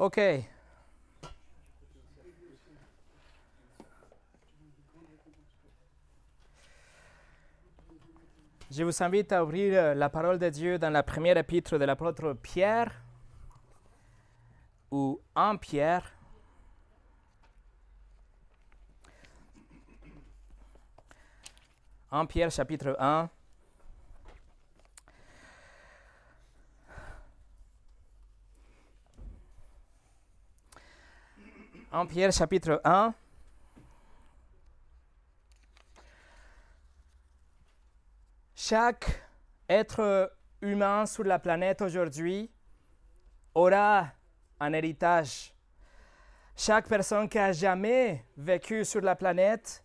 OK. Je vous invite à ouvrir euh, la parole de Dieu dans la première épître de l'apôtre Pierre ou en Pierre. En Pierre chapitre 1. En Pierre chapitre 1. Chaque être humain sur la planète aujourd'hui aura un héritage. Chaque personne qui a jamais vécu sur la planète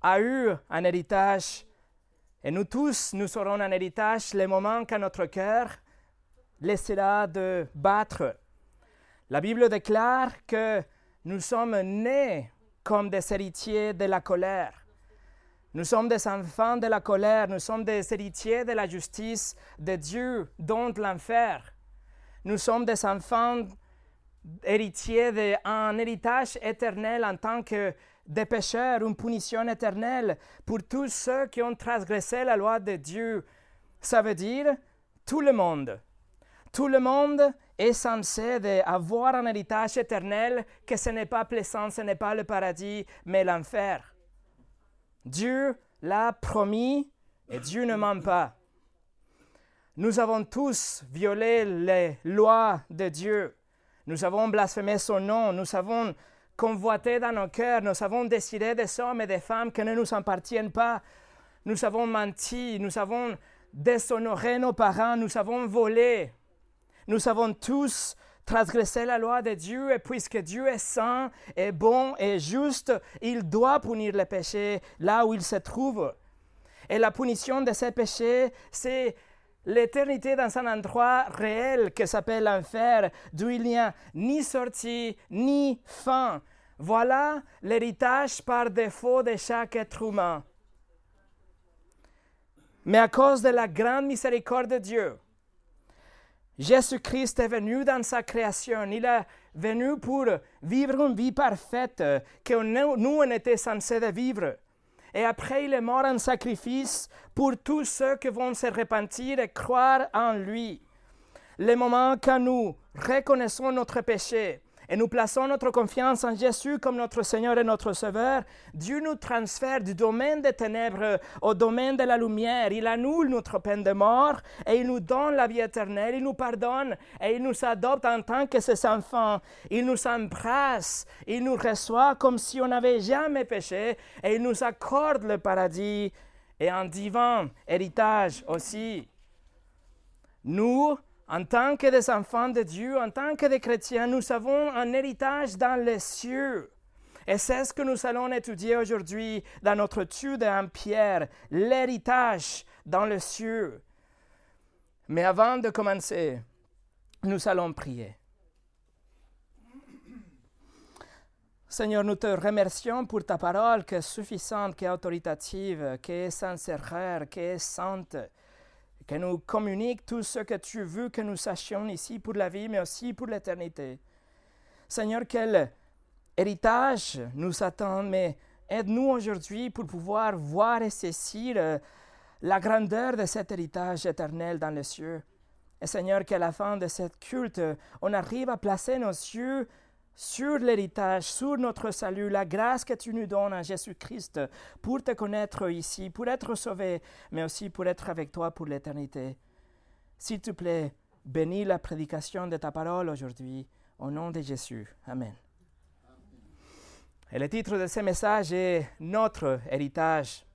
a eu un héritage. Et nous tous, nous aurons un héritage le moment quand notre cœur laissera de battre. La Bible déclare que nous sommes nés comme des héritiers de la colère. Nous sommes des enfants de la colère, nous sommes des héritiers de la justice de Dieu, dont l'enfer. Nous sommes des enfants héritiers d'un héritage éternel en tant que des pécheurs, une punition éternelle pour tous ceux qui ont transgressé la loi de Dieu. Ça veut dire tout le monde. Tout le monde est censé avoir un héritage éternel que ce n'est pas plaisant, ce n'est pas le paradis, mais l'enfer. Dieu l'a promis et Dieu ne ment pas. Nous avons tous violé les lois de Dieu. Nous avons blasphémé son nom. Nous avons convoité dans nos cœurs. Nous avons décidé des hommes et des femmes qui ne nous appartiennent pas. Nous avons menti. Nous avons déshonoré nos parents. Nous avons volé. Nous avons tous transgresser la loi de Dieu, et puisque Dieu est saint, et bon et juste, il doit punir les péchés là où il se trouve. Et la punition de ces péchés, c'est l'éternité dans un endroit réel qui s'appelle l'enfer, d'où il n'y a ni sortie ni fin. Voilà l'héritage par défaut de chaque être humain. Mais à cause de la grande miséricorde de Dieu, Jésus-Christ est venu dans sa création. Il est venu pour vivre une vie parfaite que nous, on était censés vivre. Et après, il est mort en sacrifice pour tous ceux qui vont se repentir et croire en lui. Le moment quand nous reconnaissons notre péché, et nous plaçons notre confiance en Jésus comme notre Seigneur et notre Sauveur, Dieu nous transfère du domaine des ténèbres au domaine de la lumière. Il annule notre peine de mort et il nous donne la vie éternelle. Il nous pardonne et il nous adopte en tant que ses enfants. Il nous embrasse, il nous reçoit comme si on n'avait jamais péché et il nous accorde le paradis et un divin héritage aussi. Nous, en tant que des enfants de Dieu, en tant que des chrétiens, nous avons un héritage dans les cieux. Et c'est ce que nous allons étudier aujourd'hui dans notre étude en Pierre, l'héritage dans les cieux. Mais avant de commencer, nous allons prier. Seigneur, nous te remercions pour ta parole qui est suffisante, qui est autoritative, qui est sincère, qui est sainte que nous communique tout ce que tu veux que nous sachions ici pour la vie, mais aussi pour l'éternité. Seigneur, quel héritage nous attend, mais aide-nous aujourd'hui pour pouvoir voir et saisir euh, la grandeur de cet héritage éternel dans les cieux. Et Seigneur, qu'à la fin de cette culte, on arrive à placer nos yeux sur l'héritage, sur notre salut, la grâce que tu nous donnes en Jésus-Christ pour te connaître ici, pour être sauvé, mais aussi pour être avec toi pour l'éternité. S'il te plaît, bénis la prédication de ta parole aujourd'hui, au nom de Jésus. Amen. Et le titre de ce message est Notre héritage.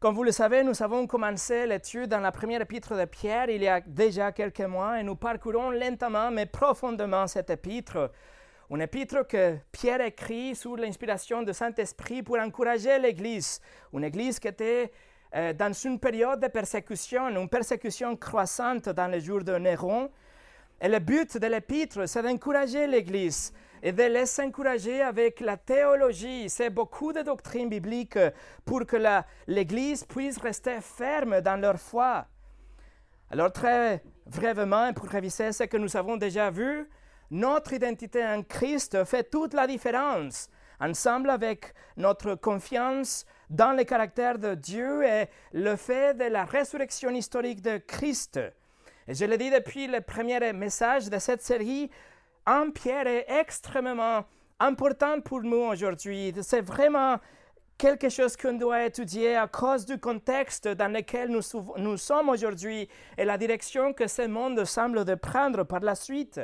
Comme vous le savez, nous avons commencé l'étude dans la première épître de Pierre il y a déjà quelques mois et nous parcourons lentement mais profondément cette épître. Une épître que Pierre écrit sous l'inspiration du Saint-Esprit pour encourager l'Église. Une Église qui était euh, dans une période de persécution, une persécution croissante dans les jours de Néron. Et le but de l'épître, c'est d'encourager l'Église et de les encourager avec la théologie. C'est beaucoup de doctrines bibliques pour que l'Église puisse rester ferme dans leur foi. Alors très brièvement, pour réviser ce que nous avons déjà vu, notre identité en Christ fait toute la différence, ensemble avec notre confiance dans le caractère de Dieu et le fait de la résurrection historique de Christ. Et je l'ai dit depuis le premier message de cette série, un Pierre est extrêmement important pour nous aujourd'hui. C'est vraiment quelque chose qu'on doit étudier à cause du contexte dans lequel nous, nous sommes aujourd'hui et la direction que ce monde semble de prendre par la suite.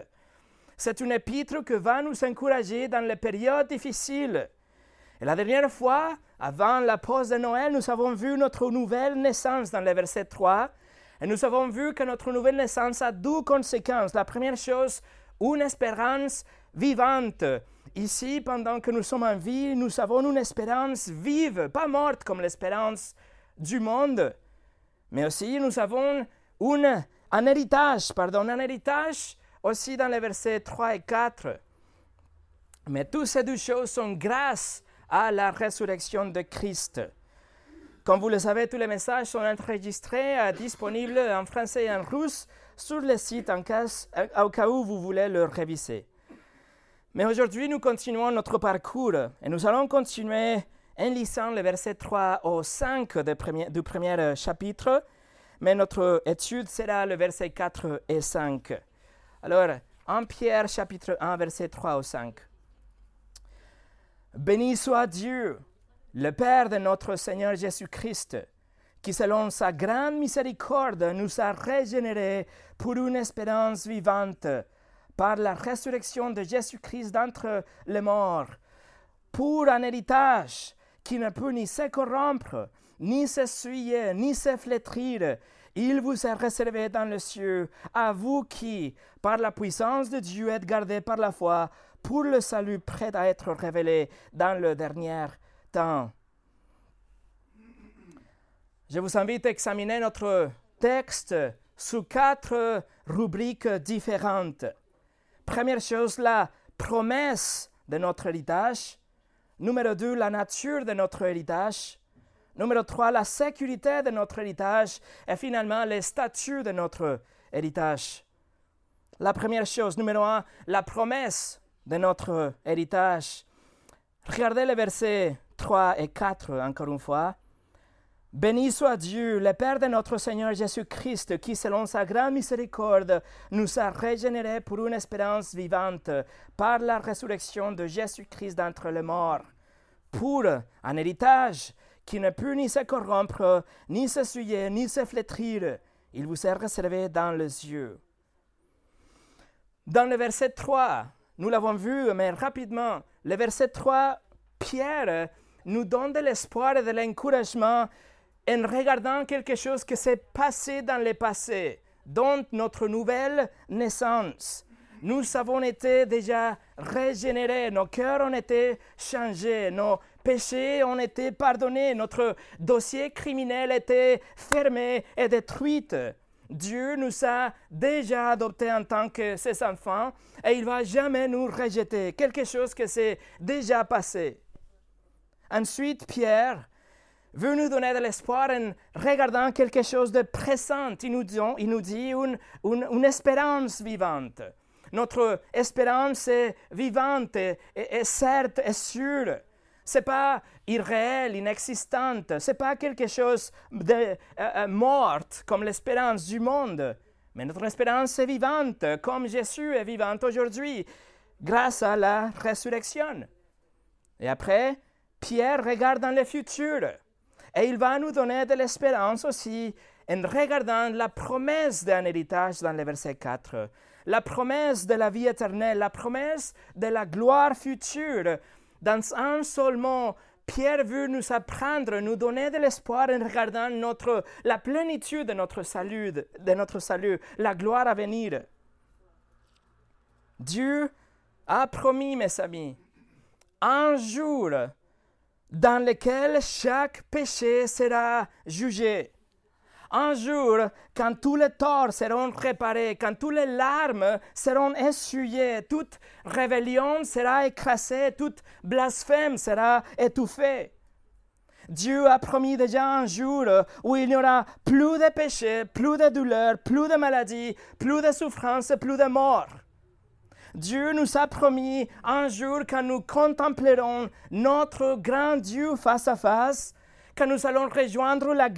C'est une épître qui va nous encourager dans les périodes difficiles. Et la dernière fois, avant la pause de Noël, nous avons vu notre nouvelle naissance dans le verset 3. Et nous avons vu que notre nouvelle naissance a deux conséquences. La première chose, une espérance vivante. Ici, pendant que nous sommes en vie, nous avons une espérance vive, pas morte comme l'espérance du monde. Mais aussi, nous avons une, un héritage, pardon, un héritage aussi dans les versets 3 et 4. Mais toutes ces deux choses sont grâce à la résurrection de Christ. Comme vous le savez, tous les messages sont enregistrés, euh, disponibles en français et en russe sur le site en cas, euh, au cas où vous voulez le réviser. Mais aujourd'hui, nous continuons notre parcours et nous allons continuer en lisant les versets 3 au 5 du premier euh, chapitre, mais notre étude sera le verset 4 et 5. Alors, en Pierre chapitre 1, verset 3 au 5. Béni soit Dieu, le Père de notre Seigneur Jésus-Christ, qui selon sa grande miséricorde nous a régénérés pour une espérance vivante par la résurrection de Jésus-Christ d'entre les morts, pour un héritage qui ne peut ni se corrompre, ni s'essuyer, ni se flétrir. Il vous est réservé dans les cieux, à vous qui, par la puissance de Dieu, êtes gardés par la foi pour le salut prêt à être révélé dans le dernier temps. Je vous invite à examiner notre texte sous quatre rubriques différentes. Première chose, la promesse de notre héritage. Numéro deux, la nature de notre héritage. Numéro trois, la sécurité de notre héritage. Et finalement, les statuts de notre héritage. La première chose, numéro un, la promesse de notre héritage. Regardez les versets 3 et 4 encore une fois. Béni soit Dieu, le Père de notre Seigneur Jésus-Christ, qui, selon sa grande miséricorde, nous a régénérés pour une espérance vivante par la résurrection de Jésus-Christ d'entre les morts, pour un héritage qui ne peut ni se corrompre, ni se souiller, ni se flétrir. Il vous est réservé dans les yeux. Dans le verset 3, nous l'avons vu, mais rapidement, le verset 3, Pierre nous donne de l'espoir et de l'encouragement en regardant quelque chose qui s'est passé dans le passé, dont notre nouvelle naissance. Nous avons été déjà régénérés, nos cœurs ont été changés, nos péchés ont été pardonnés, notre dossier criminel était fermé et détruit. Dieu nous a déjà adoptés en tant que ses enfants et il ne va jamais nous rejeter. Quelque chose que c'est déjà passé. Ensuite, Pierre veut nous donner de l'espoir en regardant quelque chose de présent. Il nous dit, une, espérance vivante. Notre espérance est vivante et, et certes et sûre c'est pas irréel, inexistante, c'est pas quelque chose de euh, euh, mort comme l'espérance du monde, mais notre espérance est vivante, comme Jésus est vivante aujourd'hui, grâce à la résurrection. Et après, Pierre regarde dans le futur, et il va nous donner de l'espérance aussi en regardant la promesse d'un héritage dans le verset 4, la promesse de la vie éternelle, la promesse de la gloire future dans un seul mot, Pierre veut nous apprendre, nous donner de l'espoir en regardant notre, la plénitude de notre salut, de notre salut, la gloire à venir. Dieu a promis, mes amis, un jour dans lequel chaque péché sera jugé. Un jour, quand tous les torts seront réparés, quand toutes les larmes seront essuyées, toute rébellion sera écrasée, toute blasphème sera étouffée. Dieu a promis déjà un jour où il n'y aura plus de péché, plus de douleur, plus de maladie, plus de souffrance, plus de mort. Dieu nous a promis un jour quand nous contemplerons notre grand Dieu face à face, quand nous allons rejoindre la,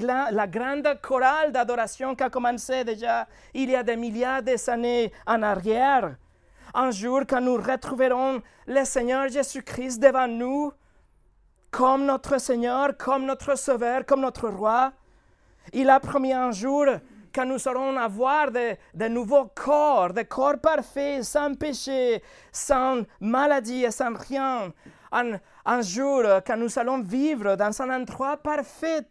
grande chorale d'adoration qui a commencé déjà il y a des milliards d'années en arrière. Un jour, quand nous retrouverons le Seigneur Jésus-Christ devant nous, comme notre Seigneur, comme notre Sauveur, comme notre Roi, il a promis un jour quand nous allons avoir de, nouveaux corps, des corps parfaits, sans péché, sans maladie et sans rien. Un, jour, quand nous allons vivre dans un endroit parfait,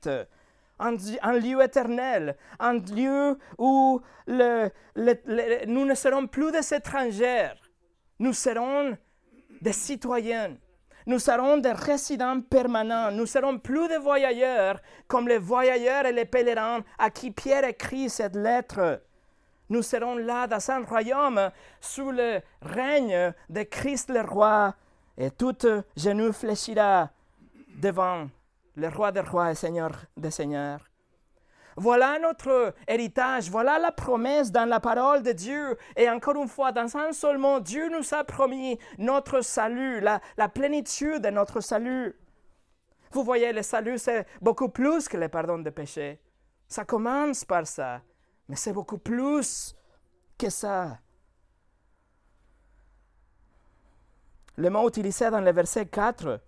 un, lieu éternel, un lieu où nous ne serons plus des étrangers, nous serons des citoyens. Nous serons des résidents permanents. Nous serons plus des voyageurs comme les voyageurs et les pèlerins à qui Pierre écrit cette lettre. Nous serons là dans un royaume sous le règne de Christ le roi et tout genou fléchira devant le roi des rois et seigneur des seigneurs. Voilà notre héritage, voilà la promesse dans la parole de Dieu. Et encore une fois, dans un seul mot, Dieu nous a promis notre salut, la, plénitude de notre salut. Vous voyez, le salut, c'est beaucoup plus que le pardon de péché. Ça commence par ça, mais c'est beaucoup plus que ça. Le mot utilisé dans le verset 4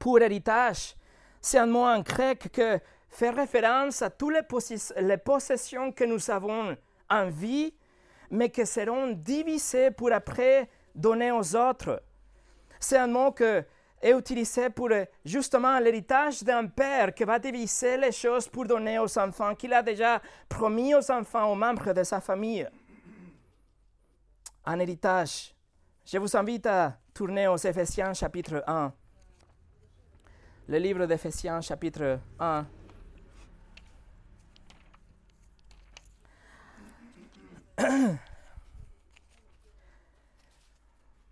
pour héritage, c'est un mot en grec que fait référence à toutes les, possessions que nous avons en vie, mais qui seront divisées pour après donner aux autres. C'est un mot qui est utilisé pour justement l'héritage d'un père qui va diviser les choses pour donner aux enfants, qu'il a déjà promis aux enfants, aux membres de sa famille. Un héritage. Je vous invite à tourner aux Éphésiens chapitre 1. Le livre d'Éphésiens chapitre 1.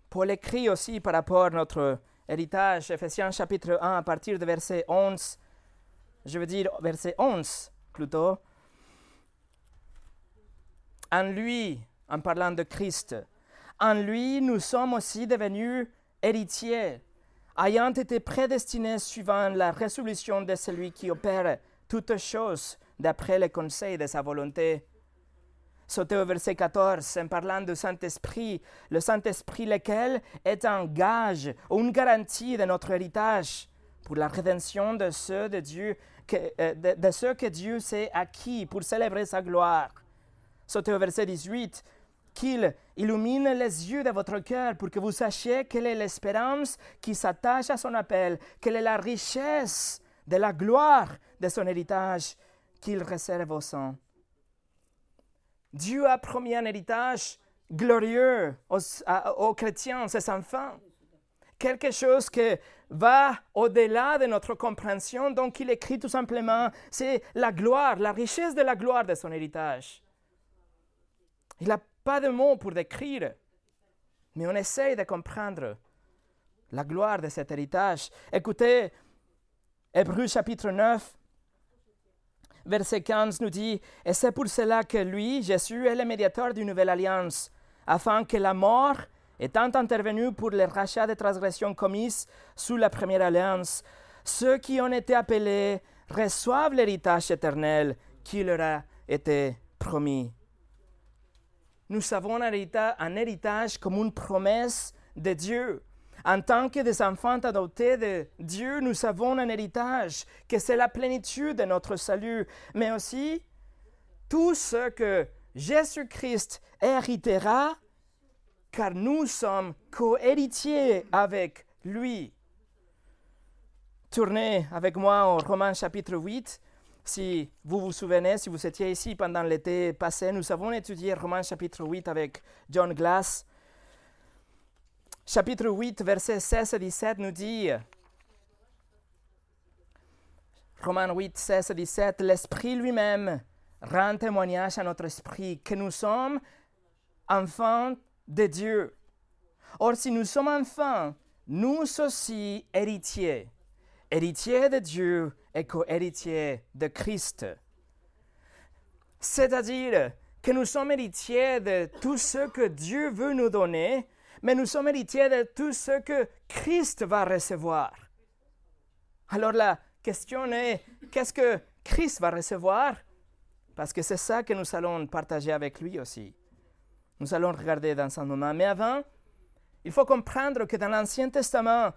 Paul écrit aussi par rapport à notre héritage, Ephésiens chapitre 1, à partir de verset 11, je veux dire verset 11 plutôt. En lui, en parlant de Christ, en lui nous sommes aussi devenus héritiers, ayant été prédestinés suivant la résolution de celui qui opère toutes choses d'après le conseil de sa volonté sauter au verset 14 en parlant du Saint-Esprit, le Saint-Esprit lequel est un gage ou une garantie de notre héritage pour la rédemption de ceux de Dieu, que, euh, de, ceux que Dieu s'est acquis pour célébrer sa gloire. Sauter au verset 18, qu'il illumine les yeux de votre cœur pour que vous sachiez quelle est l'espérance qui s'attache à son appel, quelle est la richesse de la gloire de son héritage qu'il réserve aux saints. Dieu a promis un héritage glorieux aux, chrétiens, ses enfants. Quelque chose qui va au-delà de notre compréhension. Donc il écrit tout simplement, c'est la gloire, la richesse de la gloire de son héritage. Il n'a pas de mots pour décrire, mais on essaye de comprendre la gloire de cet héritage. Écoutez, Hébreu chapitre 9, verset 15 nous dit, Et c'est pour cela que lui, Jésus, est le médiateur d'une nouvelle alliance, afin que la mort, étant intervenue pour le rachat des transgressions commises sous la première alliance, ceux qui ont été appelés reçoivent l'héritage éternel qui leur a été promis. Nous avons un héritage, un héritage comme une promesse de Dieu. En tant que des enfants adoptés de Dieu, nous avons un héritage, que c'est la plénitude de notre salut, mais aussi tout ce que Jésus-Christ héritera, car nous sommes co-héritiers avec lui. Tournez avec moi au Romains chapitre 8. Si vous vous souvenez, si vous étiez ici pendant l'été passé, nous avons étudié Romains chapitre 8 avec John Glass chapitre 8, versets 16 et 17 nous dit, Romains 8, 16 et 17, l'Esprit lui-même rend témoignage à notre esprit que nous sommes enfants de Dieu. Or, si nous sommes enfants, nous aussi héritiers, héritiers de Dieu et co-héritiers de Christ. C'est-à-dire que nous sommes héritiers de tout ce que Dieu veut nous donner, mais nous sommes héritiers de tout ce que Christ va recevoir. Alors la question est, qu'est-ce que Christ va recevoir? Parce que c'est ça que nous allons partager avec lui aussi. Nous allons regarder dans un moment. Mais avant, il faut comprendre que dans l'Ancien Testament,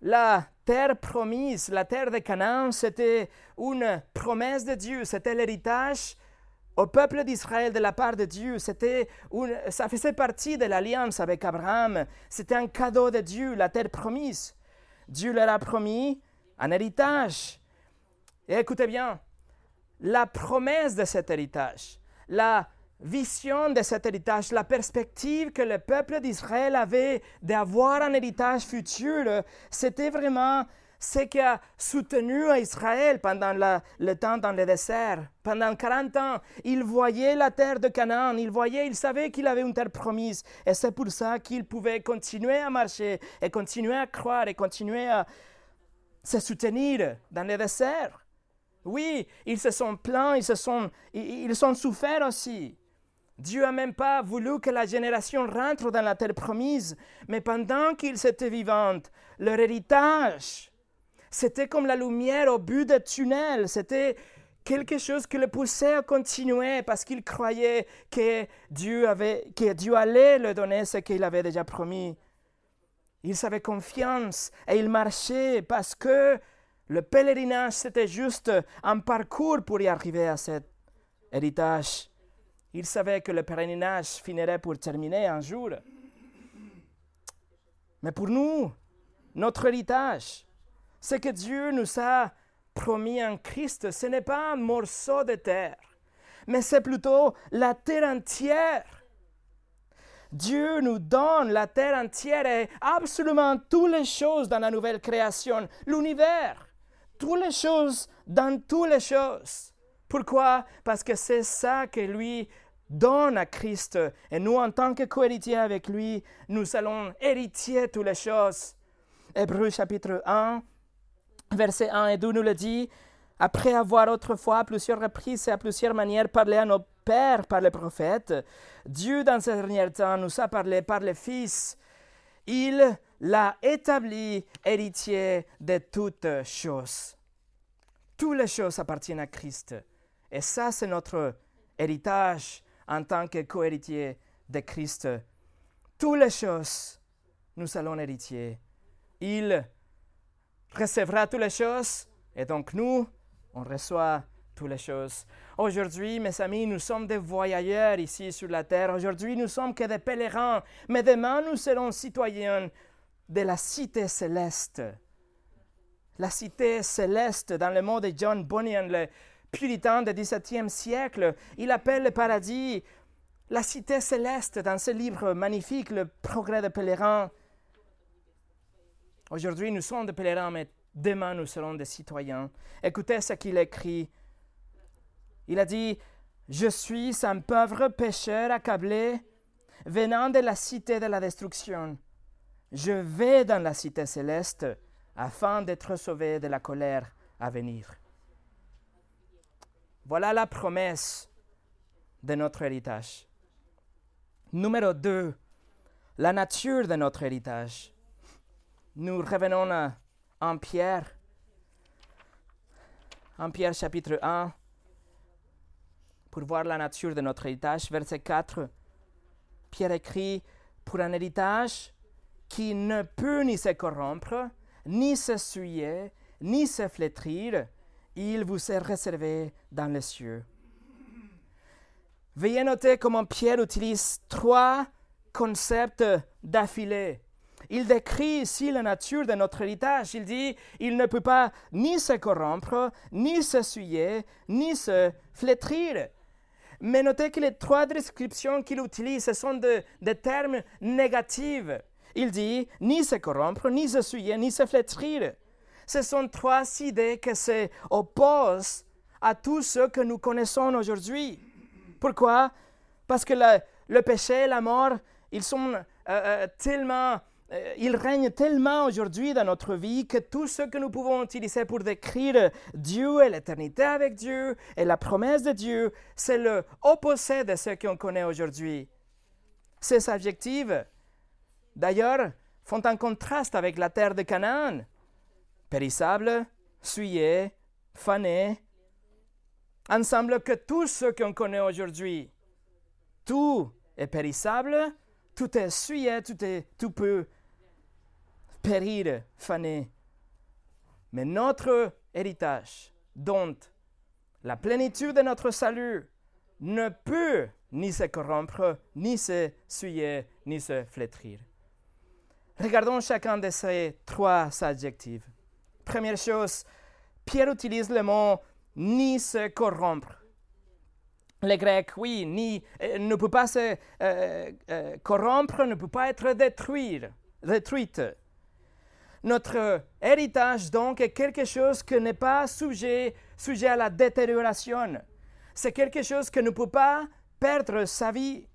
la terre promise, la terre de Canaan, c'était une promesse de Dieu, c'était l'héritage au peuple d'Israël de la part de Dieu. C'était ça faisait partie de l'alliance avec Abraham. C'était un cadeau de Dieu, la terre promise. Dieu leur a promis un héritage. Et écoutez bien, la promesse de cet héritage, la vision de cet héritage, la perspective que le peuple d'Israël avait d'avoir un héritage futur, c'était vraiment ce qui a soutenu Israël pendant le temps dans le désert. Pendant 40 ans, il voyait la terre de Canaan, il voyait, il savait qu'il avait une terre promise. Et c'est pour ça qu'il pouvait continuer à marcher et continuer à croire et continuer à se soutenir dans le désert. Oui, ils se sont plaints, ils se sont, ils, sont souffert aussi. Dieu n'a même pas voulu que la génération rentre dans la terre promise, mais pendant qu'ils étaient vivants, leur héritage, c'était comme la lumière au but du tunnel, c'était quelque chose qui le poussait à continuer parce qu'il croyait que Dieu, avait, que Dieu allait leur donner ce qu'il avait déjà promis. Ils avaient confiance et ils marchaient parce que le pèlerinage, c'était juste un parcours pour y arriver à cet héritage. Ils savaient que le pèlerinage finirait pour terminer un jour. Mais pour nous, notre héritage, ce que Dieu nous a promis en Christ, ce n'est pas un morceau de terre, mais c'est plutôt la terre entière Dieu nous donne la terre entière et absolument toutes les choses dans la nouvelle création, l'univers, toutes les choses dans toutes les choses. Pourquoi? Parce que c'est ça que lui donne à Christ. Et nous, en tant que cohéritiers avec lui, nous allons hériter toutes les choses. Hébreu chapitre 1, verset 1 et 2 nous le dit. Après avoir autrefois à plusieurs reprises et à plusieurs manières parlé à nos pères par les prophètes, Dieu dans ce dernier temps nous a parlé par le Fils. Il l'a établi héritier de toutes choses. Toutes les choses appartiennent à Christ. Et ça, c'est notre héritage en tant que cohéritier de Christ. Toutes les choses, nous allons hériter. Il recevra toutes les choses, et donc nous, on reçoit toutes les choses. Aujourd'hui, mes amis, nous sommes des voyageurs ici sur la terre. Aujourd'hui, nous sommes que des pèlerins. Mais demain, nous serons citoyens de la cité céleste. La cité céleste, dans le mot de John Bunyan, le puritain du XVIIe siècle, il appelle le paradis la cité céleste dans ce livre magnifique, Le progrès des pèlerins. Aujourd'hui, nous sommes des pèlerins, mais Demain, nous serons des citoyens. Écoutez ce qu'il écrit. Il a dit, Je suis un pauvre pécheur accablé, venant de la cité de la destruction. Je vais dans la cité céleste afin d'être sauvé de la colère à venir. Voilà la promesse de notre héritage. Numéro 2, la nature de notre héritage. Nous revenons à en Pierre, en Pierre chapitre 1, pour voir la nature de notre héritage, verset 4, Pierre écrit, pour un héritage qui ne peut ni se corrompre, ni se souiller, ni se flétrir, il vous est réservé dans les cieux. Veuillez noter comment Pierre utilise trois concepts d'affilée il décrit ici la nature de notre héritage. Il dit, il ne peut pas ni se corrompre, ni se souiller, ni se flétrir. Mais notez que les trois descriptions qu'il utilise, ce sont des termes négatifs. Il dit ni se corrompre, ni se souiller, ni se flétrir. Ce sont trois idées qui s'opposent à tout ce que nous connaissons aujourd'hui. Pourquoi? Parce que le, péché et la mort, ils sont euh, euh, tellement il règne tellement aujourd'hui dans notre vie que tout ce que nous pouvons utiliser pour décrire Dieu et l'éternité avec Dieu et la promesse de Dieu, c'est le opposé de ce qu'on connaît aujourd'hui. Ces adjectifs, d'ailleurs, font un contraste avec la terre de Canaan. Périssable, souillé, fané. Ensemble que tout ce qu'on connaît aujourd'hui. Tout est périssable, tout est souillé, tout, est, tout peut périr, faner. Mais notre héritage, dont la plénitude de notre salut ne peut ni se corrompre, ni se souiller, ni se flétrir. Regardons chacun de ces trois adjectifs. Première chose, Pierre utilise le mot ni se corrompre. Le grec, oui, ni, euh, ne peut pas se euh, euh, corrompre, ne peut pas être détruit, détruite. Notre héritage, donc, est quelque chose qui n'est pas sujet, sujet à la détérioration. C'est quelque chose qui ne peut pas perdre sa vie.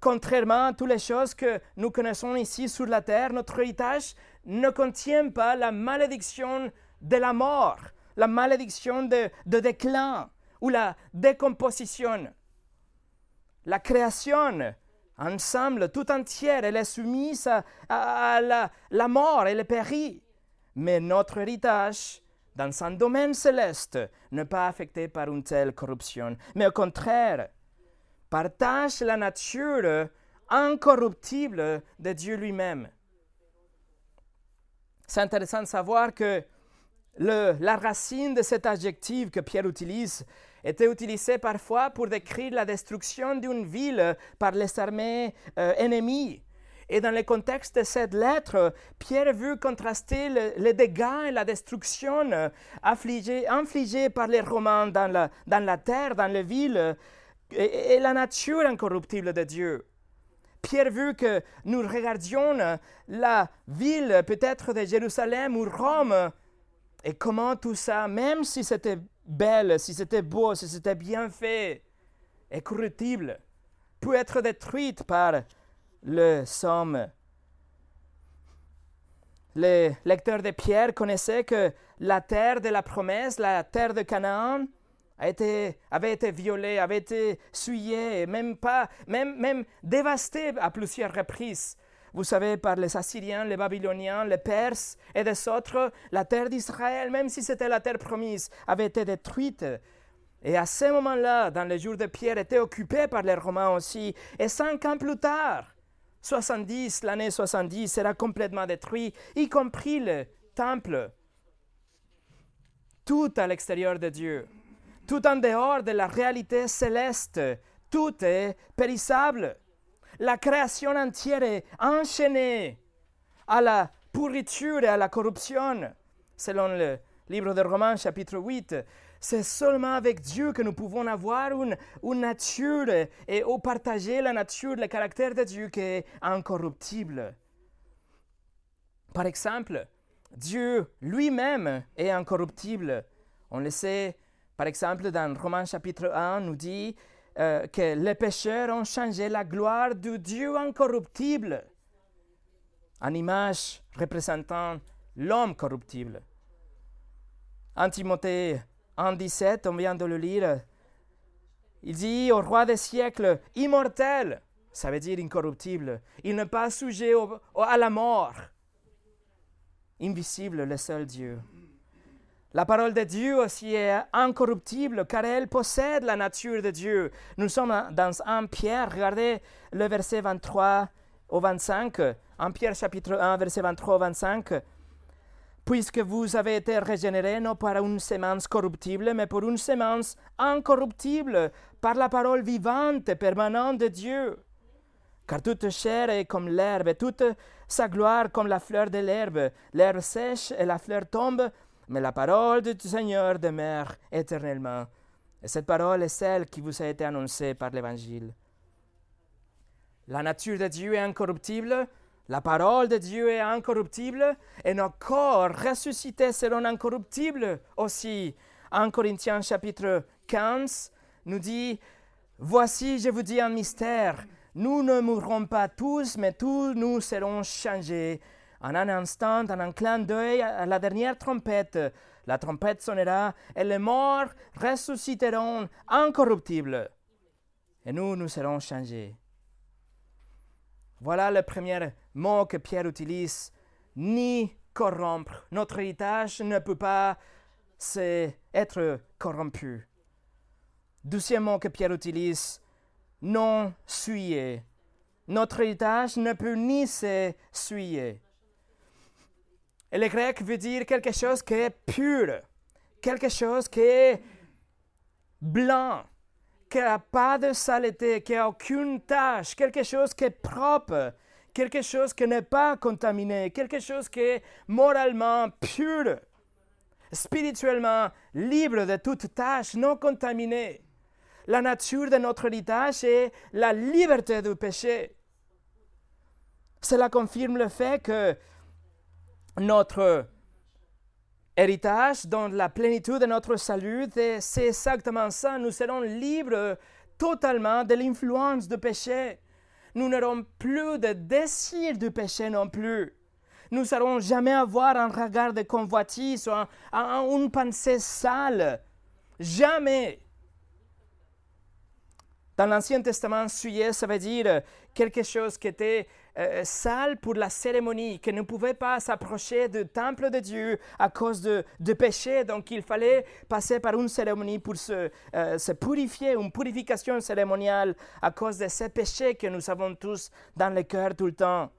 Contrairement à toutes les choses que nous connaissons ici sur la terre, notre héritage ne contient pas la malédiction de la mort, la malédiction de, de déclin ou la décomposition. La création ensemble, tout entière, elle est soumise à, la, mort, elle périt. Mais notre héritage, dans un domaine céleste, n'est pas affecté par une telle corruption, mais au contraire, partage la nature incorruptible de Dieu lui-même. C'est intéressant de savoir que la racine de cet adjectif que Pierre utilise était utilisé parfois pour décrire la destruction d'une ville par les armées euh, ennemies. Et dans le contexte de cette lettre, Pierre veut contraster les dégâts et la destruction euh, infligés, par les Romains dans la, dans la terre, dans les villes, et, la nature incorruptible de Dieu. Pierre veut que nous regardions la ville peut-être de Jérusalem ou Rome et comment tout ça, même si c'était belle, si c'était beau, si c'était bien fait et corruptible, peut être détruite par le somme. Les lecteurs de Pierre connaissaient que la terre de la promesse, la terre de Canaan, avait été violée, avait été souillée, même dévastée à plusieurs reprises vous savez, par les Assyriens, les Babyloniens, les Perses et des autres, la terre d'Israël, même si c'était la terre promise, avait été détruite. Et à ce moment-là, dans les jours de Pierre, était occupée par les Romains aussi. Et cinq ans plus tard, 70, l'année 70, sera complètement détruit, y compris le temple. Tout à l'extérieur de Dieu, tout en dehors de la réalité céleste, tout est périssable la création entière est enchaînée à la pourriture et à la corruption. Selon le livre de Romains chapitre 8, c'est seulement avec Dieu que nous pouvons avoir une, nature et partager la nature, le caractère de Dieu qui est incorruptible. Par exemple, Dieu lui-même est incorruptible. On le sait, par exemple, dans Romains chapitre 1, nous dit euh, que les pécheurs ont changé la gloire du Dieu incorruptible en image représentant l'homme corruptible. En Timothée 1.17, on vient de le lire, il dit au roi des siècles, immortel, ça veut dire incorruptible, il n'est pas sujet à la mort, invisible, le seul Dieu. La parole de Dieu aussi est incorruptible car elle possède la nature de Dieu. Nous sommes dans 1 Pierre, regardez le verset 23 au 25. 1 Pierre chapitre 1, verset 23 au 25. Puisque vous avez été régénérés non par une semence corruptible, mais pour une semence incorruptible, par la parole vivante et permanente de Dieu. Car toute chair est comme l'herbe, toute sa gloire comme la fleur de l'herbe. L'herbe sèche et la fleur tombe, mais la parole du Seigneur demeure éternellement. Et cette parole est celle qui vous a été annoncée par l'Évangile. La nature de Dieu est incorruptible, la parole de Dieu est incorruptible, et nos corps ressuscités seront incorruptibles aussi. En Corinthiens chapitre 15 nous dit, Voici, je vous dis un mystère, Nous ne mourrons pas tous, mais tous nous serons changés. En un instant, en un clin d'œil, à la dernière trompette, la trompette sonnera et les morts ressusciteront incorruptibles. Et nous, nous serons changés. Voilà le premier mot que Pierre utilise. Ni corrompre. Notre héritage ne peut pas être corrompu. Deuxième mot que Pierre utilise, non souillé. Notre héritage ne peut ni se souiller. Et le grec veut dire quelque chose qui est pur, quelque chose qui est blanc, qui n'a pas de saleté, qui n'a aucune tâche, quelque chose qui est propre, quelque chose qui n'est pas contaminé, quelque chose qui est moralement pur, spirituellement libre de toute tâche, non contaminée. La nature de notre héritage est la liberté du péché. Cela confirme le fait que notre héritage dans la plénitude de notre salut, c'est exactement ça. Nous serons libres totalement de l'influence du péché. Nous n'aurons plus de désir du péché non plus. Nous n'allons jamais avoir un regard de convoitise ou une pensée sale. Jamais. Dans l'Ancien Testament, souillé, ça veut dire quelque chose qui était euh, sale pour la cérémonie, qui ne pouvait pas s'approcher du temple de Dieu à cause de, de péché. Donc il fallait passer par une cérémonie pour se, euh, se purifier, une purification cérémoniale à cause de ces péchés que nous avons tous dans le cœur tout le temps.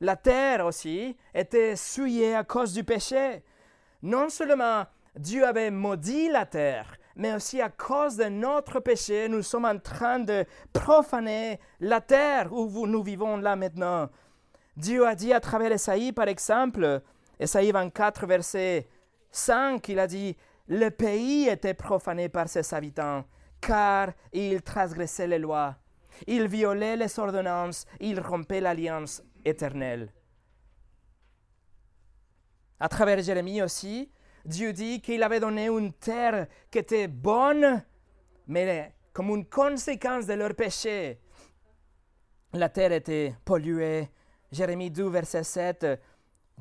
La terre aussi était souillée à cause du péché. Non seulement Dieu avait maudit la terre, mais aussi à cause de notre péché, nous sommes en train de profaner la terre où nous vivons là maintenant. Dieu a dit à travers Esaïe, par exemple, Esaïe 24, verset 5, il a dit, le pays était profané par ses habitants, car ils transgressaient les lois, ils violaient les ordonnances, ils rompaient l'alliance éternelle. À travers Jérémie aussi, Dieu dit qu'il avait donné une terre qui était bonne, mais comme une conséquence de leur péché. La terre était polluée. Jérémie 2, verset 7.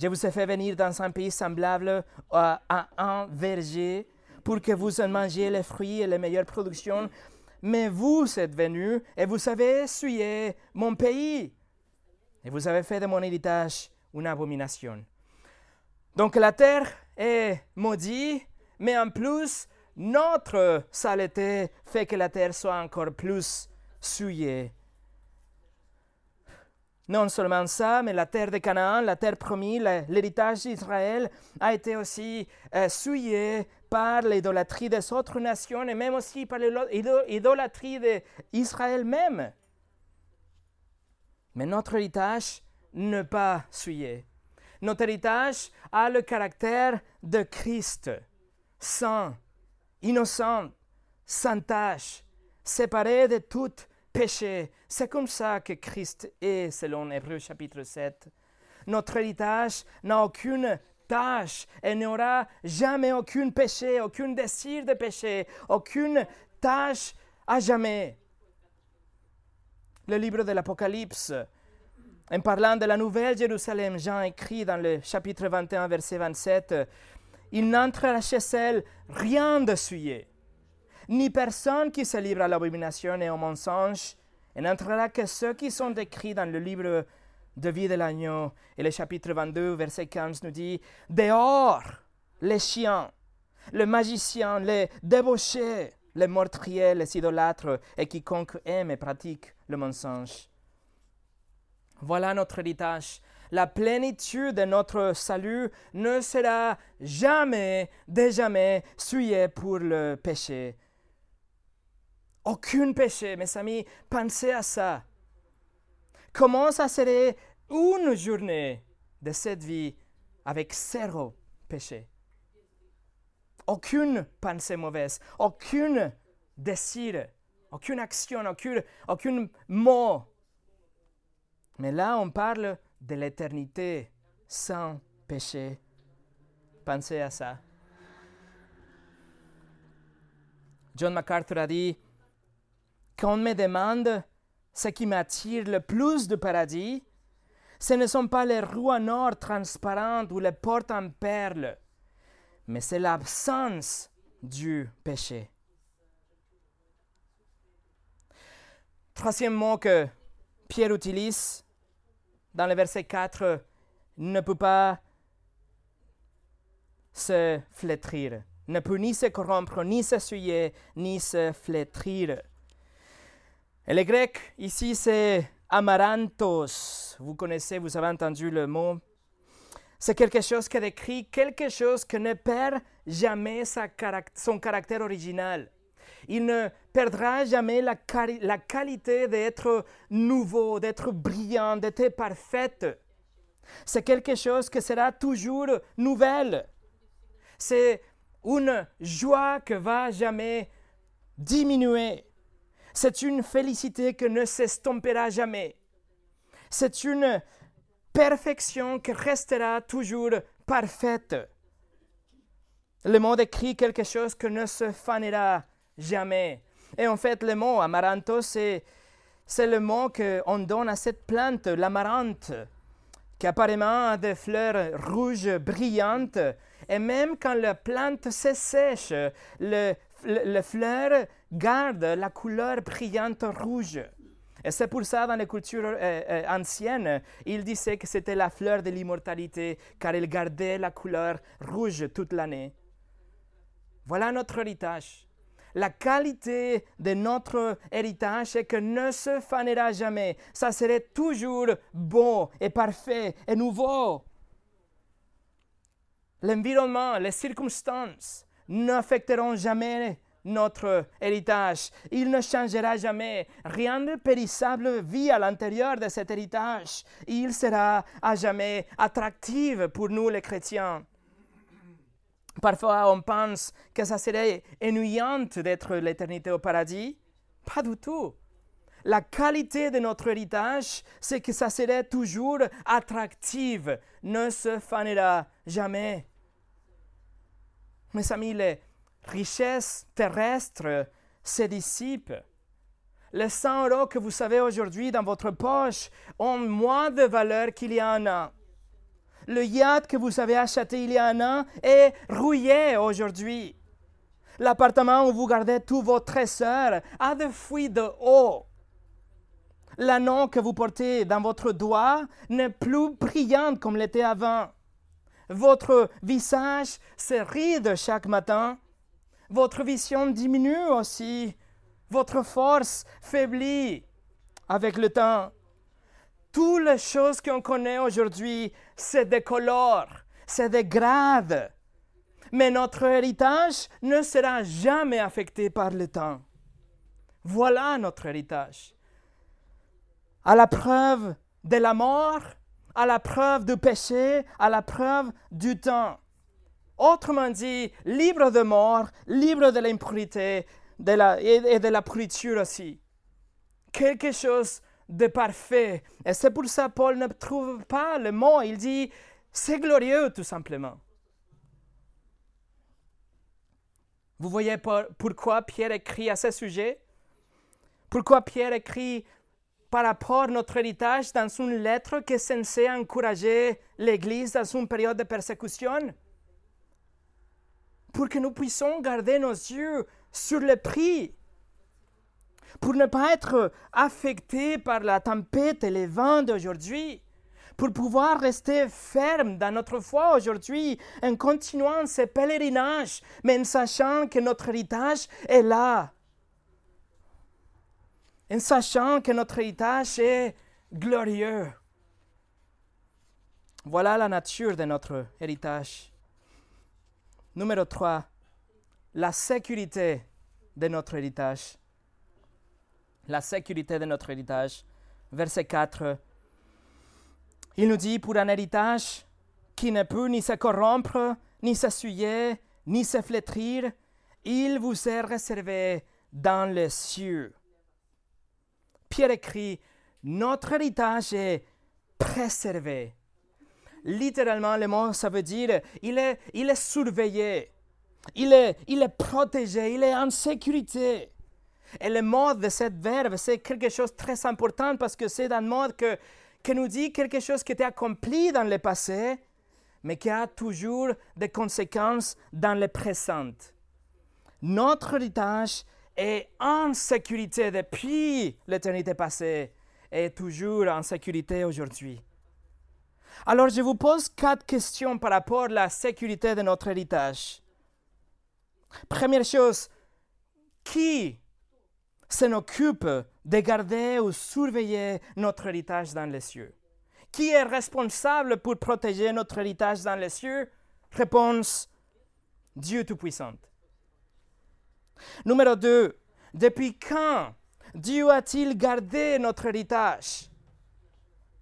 Je vous ai fait venir dans un pays semblable à, un verger pour que vous en mangiez les fruits et les meilleures productions. Mais vous êtes venus et vous avez essuyé mon pays. Et vous avez fait de mon héritage une abomination. Donc la terre est maudite, mais en plus, notre saleté fait que la terre soit encore plus souillée. Non seulement ça, mais la terre de Canaan, la terre promise, l'héritage d'Israël a été aussi euh, souillée par l'idolâtrie des autres nations et même aussi par l'idolâtrie d'Israël même. Mais notre héritage n'est pas souillé. Notre héritage a le caractère de Christ, saint, innocent, sans tâche, séparé de tout péché. C'est comme ça que Christ est, selon Hébreu chapitre 7. Notre héritage n'a aucune tâche et n'aura jamais aucun péché, aucun désir de péché, aucune tâche à jamais. Le livre de l'Apocalypse en parlant de la nouvelle Jérusalem, Jean écrit dans le chapitre 21, verset 27, Il n'entrera chez elle rien de souillé, ni personne qui se livre à l'abomination et au mensonge, et n'entrera que ceux qui sont écrits dans le livre de vie de l'agneau. Et le chapitre 22, verset 15 nous dit, Dehors les chiens, les magiciens, les débauchés, les meurtriers, les idolâtres, et quiconque aime et pratique le mensonge. Voilà notre héritage. La plénitude de notre salut ne sera jamais, jamais souillée pour le péché. Aucun péché, mes amis, pensez à ça. Comment ça serait une journée de cette vie avec zéro péché? Aucune pensée mauvaise, aucun désir, aucune action, aucun, aucun mot mais là, on parle de l'éternité sans péché. Pensez à ça. John MacArthur a dit, quand on me demande ce qui m'attire le plus du paradis, ce ne sont pas les roues en or transparentes ou les portes en perles, mais c'est l'absence du péché. Troisième mot que Pierre utilise dans le verset 4, ne peut pas se flétrir, ne peut ni se corrompre, ni s'essuyer, ni se flétrir. Et le grec ici, c'est amaranthos. Vous connaissez, vous avez entendu le mot. C'est quelque chose qui décrit quelque chose qui ne perd jamais son caractère original. Il ne perdra jamais la, qualité d'être nouveau, d'être brillant, d'être parfaite. C'est quelque chose qui sera toujours nouvelle. C'est une joie qui va jamais diminuer. C'est une félicité qui ne s'estompera jamais. C'est une perfection qui restera toujours parfaite. Le mot décrit quelque chose qui ne se fanera jamais. Et en fait, le mot amaranto, c'est, c'est le mot qu'on donne à cette plante, l'amarante, qui apparemment a des fleurs rouges brillantes. Et même quand la plante se sèche, le, le, fleur garde la couleur brillante rouge. Et c'est pour ça, dans les cultures euh, euh, anciennes, il disait que c'était la fleur de l'immortalité, car elle gardait la couleur rouge toute l'année. Voilà notre héritage. La qualité de notre héritage est que ne se fanera jamais. Ça serait toujours beau et parfait et nouveau. L'environnement, les circonstances n'affecteront jamais notre héritage. Il ne changera jamais. Rien de périssable vit à l'intérieur de cet héritage. Il sera à jamais attractif pour nous les chrétiens. Parfois, on pense que ça serait ennuyant d'être l'éternité au paradis. Pas du tout. La qualité de notre héritage, c'est que ça serait toujours attractif, ne se fanera jamais. Mes amis, les richesses terrestres se dissipent. Les 100 euros que vous avez aujourd'hui dans votre poche ont moins de valeur qu'il y a un an. Le yacht que vous avez acheté il y a un an est rouillé aujourd'hui. L'appartement où vous gardez tous vos trésors a des fuites de haut. L'anneau que vous portez dans votre doigt n'est plus brillant comme l'était avant. Votre visage se ride chaque matin. Votre vision diminue aussi. Votre force faiblit avec le temps. Toutes les choses qu'on connaît aujourd'hui se décolorent, se dégradent. Mais notre héritage ne sera jamais affecté par le temps. Voilà notre héritage. À la preuve de la mort, à la preuve du péché, à la preuve du temps. Autrement dit, libre de mort, libre de l'impurité et de la pourriture aussi. Quelque chose de parfait. Et c'est pour ça que Paul ne trouve pas le mot. Il dit, c'est glorieux tout simplement. Vous voyez pourquoi Pierre écrit à ce sujet? Pourquoi Pierre écrit par rapport à notre héritage dans une lettre qui est censée encourager l'Église dans une période de persécution? Pour que nous puissions garder nos yeux sur le prix pour ne pas être affecté par la tempête et les vents d'aujourd'hui, pour pouvoir rester ferme dans notre foi aujourd'hui en continuant ce pèlerinage, mais en sachant que notre héritage est là, en sachant que notre héritage est glorieux. Voilà la nature de notre héritage. Numéro 3, la sécurité de notre héritage la sécurité de notre héritage. Verset 4. Il nous dit, pour un héritage qui ne peut ni se corrompre, ni s'essuyer, ni se flétrir, il vous est réservé dans les cieux. Pierre écrit, notre héritage est préservé. Littéralement, le mot, ça veut dire, il est, il est surveillé, il est, il est protégé, il est en sécurité. Et le mode de cette verbe, c'est quelque chose de très important parce que c'est un mode que, qui nous dit quelque chose qui était accompli dans le passé, mais qui a toujours des conséquences dans le présent. Notre héritage est en sécurité depuis l'éternité passée et toujours en sécurité aujourd'hui. Alors je vous pose quatre questions par rapport à la sécurité de notre héritage. Première chose, qui s'en occupe de garder ou surveiller notre héritage dans les cieux Qui est responsable pour protéger notre héritage dans les cieux? Réponse, Dieu Tout-Puissant. Numéro 2. Depuis quand Dieu a-t-il gardé notre héritage?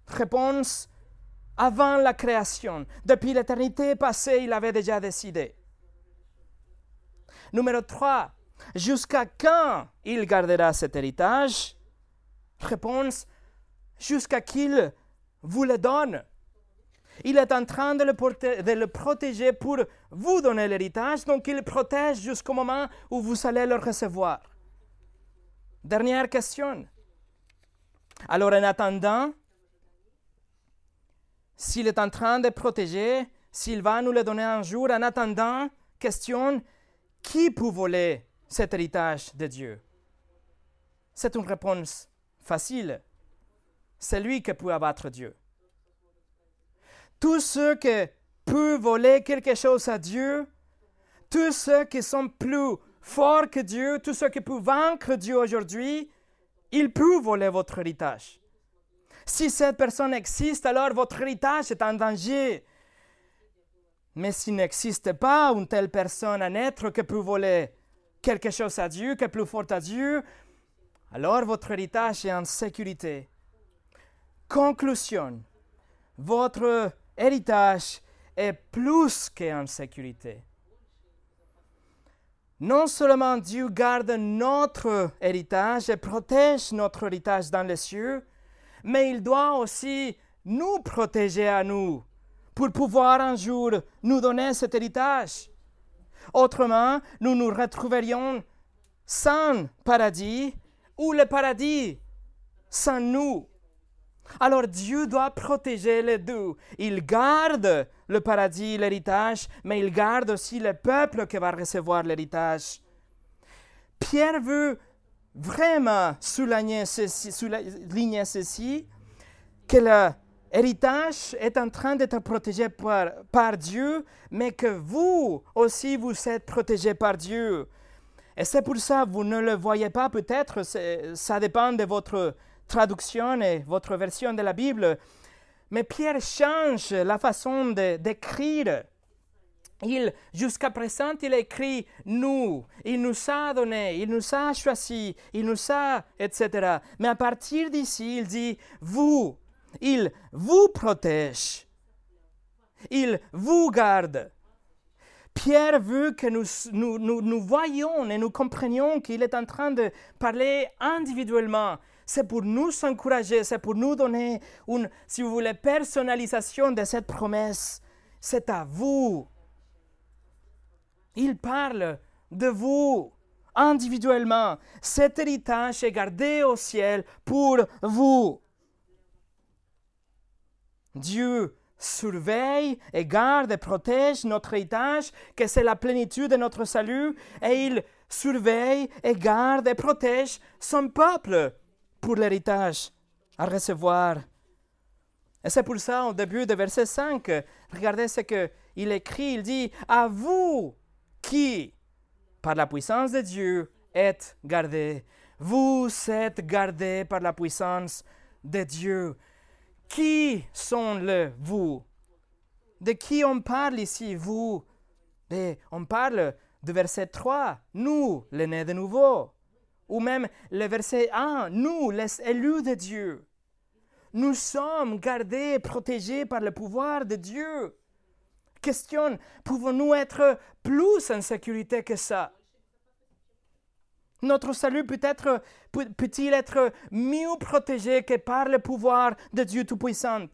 Réponse, avant la création. Depuis l'éternité passée, il avait déjà décidé. Numéro 3. Jusqu'à quand il gardera cet héritage? Réponse, jusqu'à qu'il vous le donne. Il est en train de le, protéger pour vous donner l'héritage, donc il protège jusqu'au moment où vous allez le recevoir. Dernière question. Alors en attendant, s'il est en train de protéger, s'il va nous le donner un jour, en attendant, question, qui peut voler? Cet héritage de Dieu C'est une réponse facile. C'est lui qui peut abattre Dieu. Tous ceux qui peuvent voler quelque chose à Dieu, tous ceux qui sont plus forts que Dieu, tous ceux qui peuvent vaincre Dieu aujourd'hui, ils peuvent voler votre héritage. Si cette personne existe, alors votre héritage est en danger. Mais s'il n'existe pas une telle personne, un être qui peut voler quelque chose à Dieu, qui est plus fort à Dieu, alors votre héritage est en sécurité. Conclusion. Votre héritage est plus qu'en sécurité. Non seulement Dieu garde notre héritage et protège notre héritage dans les cieux, mais il doit aussi nous protéger à nous pour pouvoir un jour nous donner cet héritage. Autrement, nous nous retrouverions sans paradis ou le paradis sans nous. Alors Dieu doit protéger les deux. Il garde le paradis, l'héritage, mais il garde aussi le peuple qui va recevoir l'héritage. Pierre veut vraiment souligner ceci, souligner ceci que l'héritage est en train d'être protégé par, Dieu, mais que vous aussi, vous êtes protégés par Dieu. Et c'est pour ça, vous ne le voyez pas peut-être, ça dépend de votre traduction et votre version de la Bible, mais Pierre change la façon d'écrire il, jusqu'à présent, il écrit nous, il nous a donné, il nous a choisi, il nous a, etc. Mais à partir d'ici, il dit vous, il vous protège, il vous garde. Pierre veut que nous, nous, nous, nous voyions et nous comprenions qu'il est en train de parler individuellement. C'est pour nous encourager, c'est pour nous donner une, si vous voulez, personnalisation de cette promesse. C'est à vous il parle de vous individuellement. Cet héritage est gardé au ciel pour vous. Dieu surveille et garde et protège notre héritage, que c'est la plénitude de notre salut, et il surveille et garde et protège son peuple pour l'héritage à recevoir. Et c'est pour ça, au début de verset 5, regardez ce qu'il écrit, il dit, à vous qui, par la puissance de Dieu, est gardé. Vous êtes gardés par la puissance de Dieu. Qui sont le vous? De qui on parle ici, vous? On parle du verset 3, nous, les nés de nouveau. Ou même le verset 1, nous, les élus de Dieu. Nous sommes gardés, protégés par le pouvoir de Dieu. Question, pouvons-nous être plus en sécurité que ça? Notre salut peut-il être mieux protégé que par le pouvoir de Dieu Tout-Puissant?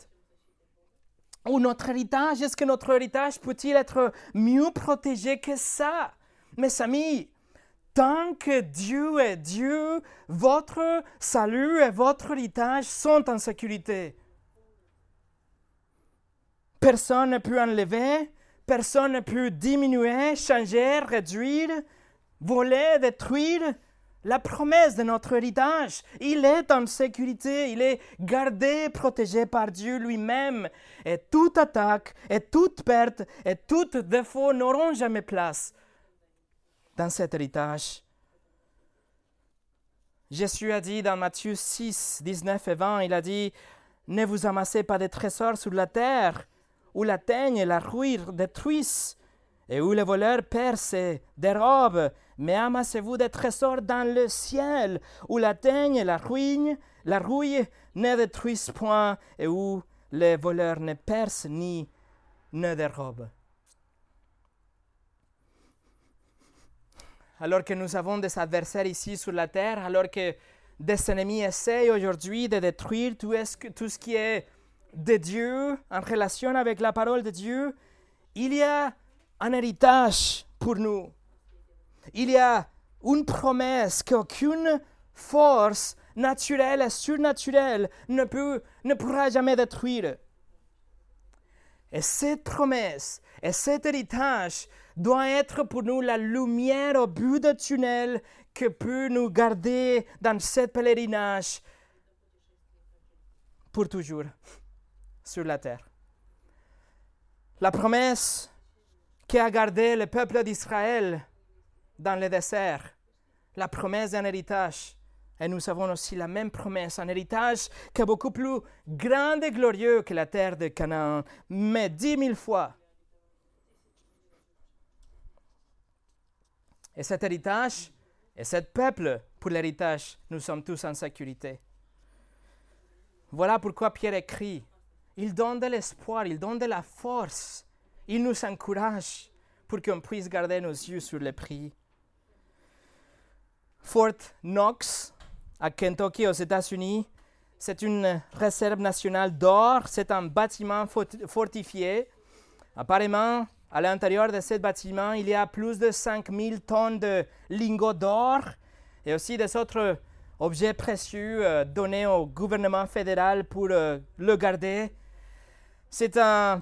Ou notre héritage, est-ce que notre héritage peut-il être mieux protégé que ça? Mes amis, Tant que Dieu est Dieu, votre salut et votre héritage sont en sécurité. Personne ne peut enlever, personne ne peut diminuer, changer, réduire, voler, détruire la promesse de notre héritage. Il est en sécurité, il est gardé, protégé par Dieu lui-même. Et toute attaque, et toute perte, et tout défaut n'auront jamais place dans cet héritage. Jésus a dit dans Matthieu 6, 19 et 20, il a dit, Ne vous amassez pas des trésors sur la terre, où la teigne et la rouille détruisent, et où les voleurs percent et dérobent, mais amassez-vous des trésors dans le ciel, où la teigne la rouille, la rouille ne détruisent point, et où les voleurs ne percent ni ne dérobent. Alors que nous avons des adversaires ici sur la terre, alors que des ennemis essayent aujourd'hui de détruire tout, tout ce qui est de Dieu en relation avec la parole de Dieu, il y a un héritage pour nous. Il y a une promesse qu'aucune force naturelle et surnaturelle ne, peut, ne pourra jamais détruire. Et cette promesse et cet héritage doit être pour nous la lumière au bout du tunnel que peut nous garder dans ce pèlerinage pour toujours sur la terre. La promesse qui a gardé le peuple d'Israël dans le désert, la promesse d'un héritage. Et nous avons aussi la même promesse, un héritage qui est beaucoup plus grand et glorieux que la terre de Canaan, mais dix mille fois. Et cet héritage, et ce peuple pour l'héritage, nous sommes tous en sécurité. Voilà pourquoi Pierre écrit il donne de l'espoir, il donne de la force, il nous encourage pour qu'on puisse garder nos yeux sur le prix. Fort Knox, à Kentucky, aux États-Unis, c'est une réserve nationale d'or, c'est un bâtiment fortifié. Apparemment, à l'intérieur de ce bâtiment, il y a plus de 5000 tonnes de lingots d'or et aussi des autres objets précieux euh, donnés au gouvernement fédéral pour euh, le garder. C'est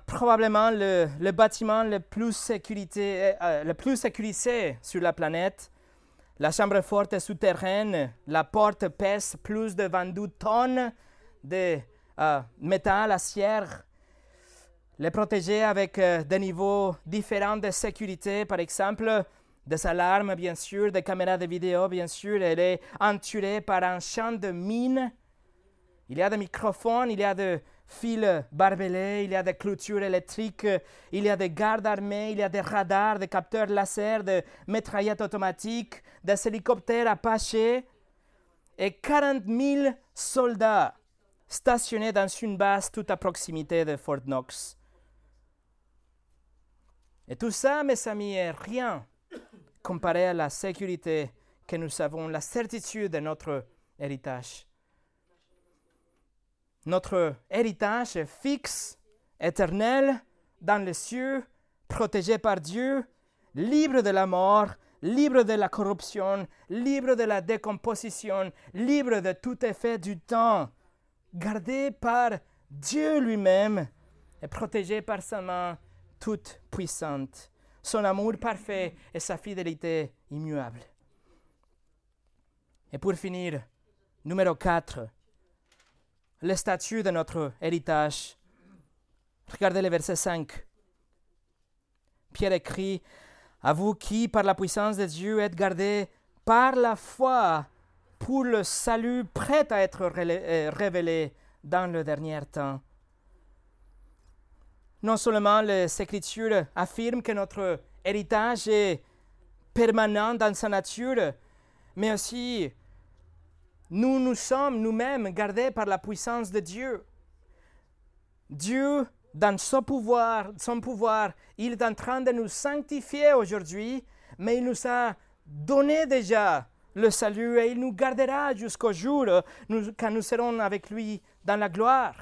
probablement le, bâtiment le plus, sécurité, euh, le plus sécurisé sur la planète. La chambre forte est souterraine. La porte pèse plus de 22 tonnes de euh, métal, acier. Elle est protégée avec euh, des niveaux différents de sécurité, par exemple des alarmes, bien sûr, des caméras de vidéo, bien sûr. Elle est entourée par un champ de mines. Il y a des microphones, il y a des fils barbelés, il y a des clôtures électriques, il y a des gardes armés, il y a des radars, des capteurs laser, des mitraillettes automatiques, des hélicoptères Apache et 40 000 soldats stationnés dans une base tout à proximité de Fort Knox. Et tout ça, mes amis, est rien comparé à la sécurité que nous avons, la certitude de notre héritage. Notre héritage fixe, éternel, dans les cieux, protégé par Dieu, libre de la mort, libre de la corruption, libre de la décomposition, libre de tout effet du temps, gardé par Dieu lui-même et protégé par sa main toute puissante, son amour parfait et sa fidélité immuable. Et pour finir, numéro 4, le statut de notre héritage. Regardez le verset 5. Pierre écrit, à vous qui, par la puissance de Dieu, êtes gardés par la foi pour le salut prêt à être euh, révélé dans le dernier temps. Non seulement les Écritures affirment que notre héritage est permanent dans sa nature, mais aussi nous nous sommes nous-mêmes gardés par la puissance de Dieu. Dieu, dans son pouvoir, son pouvoir, il est en train de nous sanctifier aujourd'hui, mais il nous a donné déjà le salut et il nous gardera jusqu'au jour quand nous serons avec lui dans la gloire.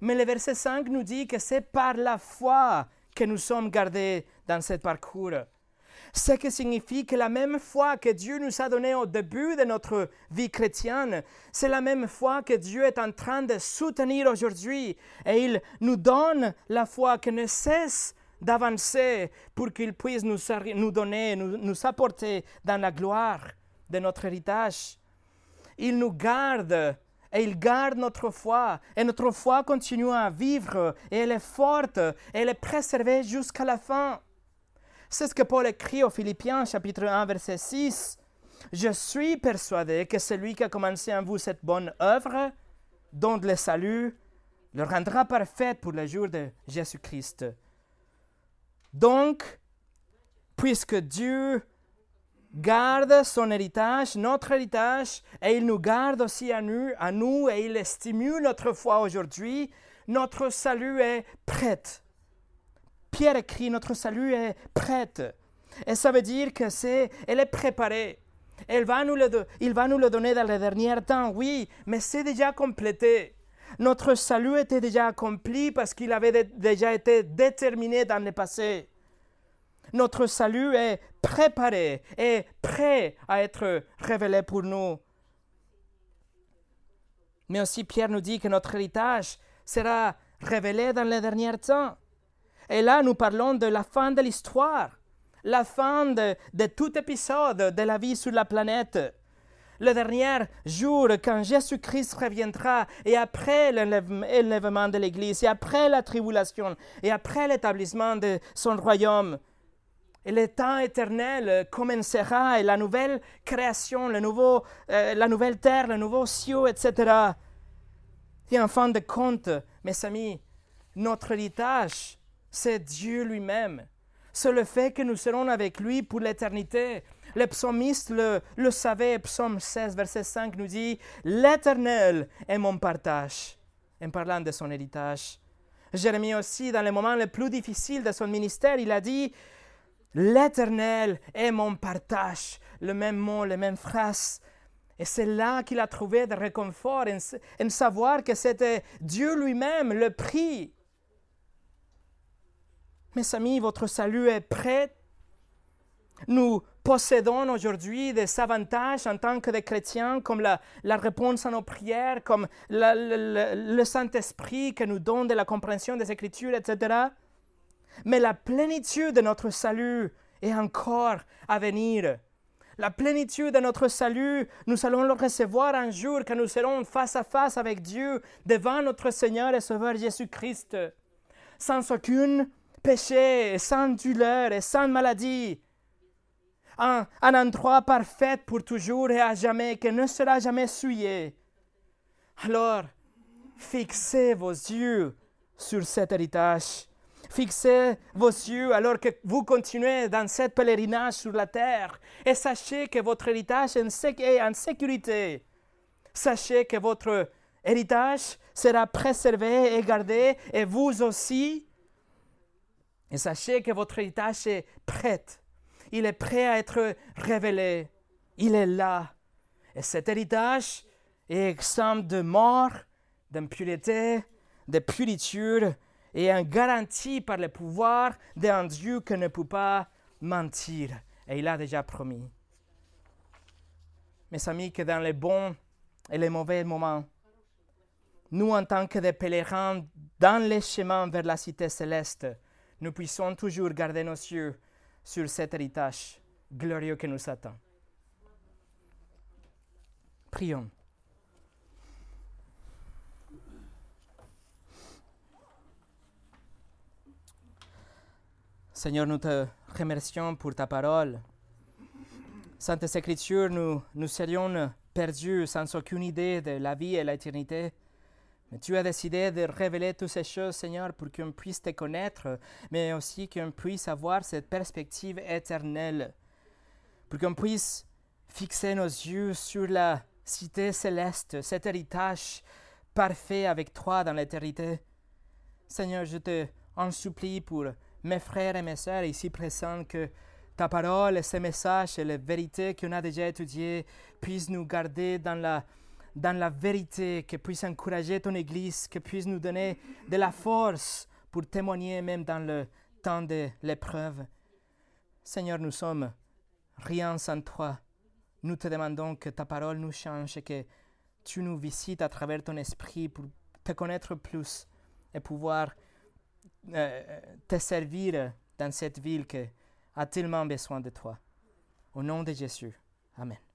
Mais le verset 5 nous dit que c'est par la foi que nous sommes gardés dans ce parcours. Ce qui signifie que la même foi que Dieu nous a donnée au début de notre vie chrétienne, c'est la même foi que Dieu est en train de soutenir aujourd'hui. Et il nous donne la foi qui ne cesse d'avancer pour qu'il puisse nous, nous donner, nous, nous apporter dans la gloire de notre héritage. Il nous garde et il garde notre foi. Et notre foi continue à vivre et elle est forte et elle est préservée jusqu'à la fin. C'est ce que Paul écrit aux Philippiens chapitre 1 verset 6. Je suis persuadé que celui qui a commencé en vous cette bonne œuvre, dont le salut, le rendra parfait pour le jour de Jésus-Christ. Donc, puisque Dieu garde son héritage, notre héritage, et il nous garde aussi à nous, à nous et il stimule notre foi aujourd'hui, notre salut est prêt. Pierre écrit, notre salut est prêt. Et ça veut dire que c'est, elle est préparée. Elle va nous le, il va nous le donner dans les derniers temps, oui, mais c'est déjà complété. Notre salut était déjà accompli parce qu'il avait déjà été déterminé dans le passé. Notre salut est préparé et prêt à être révélé pour nous. Mais aussi Pierre nous dit que notre héritage sera révélé dans les derniers temps. Et là, nous parlons de la fin de l'histoire, la fin de, tout épisode de la vie sur la planète. Le dernier jour, quand Jésus-Christ reviendra, et après l'enlèvement de l'Église, et après la tribulation, et après l'établissement de son royaume, et le temps éternel commencera, et la nouvelle création, euh, la nouvelle terre, le nouveau ciel, etc. Et en fin de compte, mes amis, notre héritage c'est Dieu lui-même. C'est le fait que nous serons avec lui pour l'éternité. Le psalmiste le, le savait, psaume 16, verset 5 nous dit, L'Éternel est mon partage, en parlant de son héritage. Jérémie aussi, dans les moments les plus difficiles de son ministère, il a dit, L'Éternel est mon partage. Le même mot, les mêmes phrases. Et c'est là qu'il a trouvé de réconfort, en, en savoir que c'était Dieu lui-même, le prix mes amis, votre salut est prêt. Nous possédons aujourd'hui des avantages en tant que des chrétiens, comme la, réponse à nos prières, comme le Saint-Esprit qui nous donne de la compréhension des Écritures, etc. Mais la plénitude de notre salut est encore à venir. La plénitude de notre salut, nous allons le recevoir un jour quand nous serons face à face avec Dieu devant notre Seigneur et Sauveur Jésus-Christ, sans aucune péché, sans douleur et sans maladie. Un, un, endroit parfait pour toujours et à jamais, qui ne sera jamais souillé. Alors, fixez vos yeux sur cet héritage. Fixez vos yeux alors que vous continuez dans cette pèlerinage sur la terre et sachez que votre héritage est en sécurité. Sachez que votre héritage sera préservé et gardé et vous aussi et sachez que votre héritage est prêt. Il est prêt à être révélé. Il est là. Et cet héritage est exempt de mort, d'impureté, de puriture et est garanti par le pouvoir d'un Dieu qui ne peut pas mentir. Et il a déjà promis. Mes amis, que dans les bons et les mauvais moments, nous, en tant que des pèlerins dans les chemins vers la cité céleste, nous puissions toujours garder nos yeux sur cet héritage glorieux qui nous attend. Prions. Seigneur, nous te remercions pour ta parole. Sainte Écriture, nous, nous serions perdus sans aucune idée de la vie et l'éternité. Tu as décidé de révéler toutes ces choses, Seigneur, pour qu'on puisse te connaître, mais aussi qu'on puisse avoir cette perspective éternelle, pour qu'on puisse fixer nos yeux sur la cité céleste, cet héritage parfait avec toi dans l'éternité. Seigneur, je te en supplie pour mes frères et mes sœurs ici présents que ta parole et ces messages et les vérités qu'on a déjà étudiées puissent nous garder dans la dans la vérité, que puisse encourager ton Église, que puisse nous donner de la force pour témoigner même dans le temps de l'épreuve. Seigneur, nous sommes rien sans toi. Nous te demandons que ta parole nous change et que tu nous visites à travers ton esprit pour te connaître plus et pouvoir euh, te servir dans cette ville qui a tellement besoin de toi. Au nom de Jésus. Amen.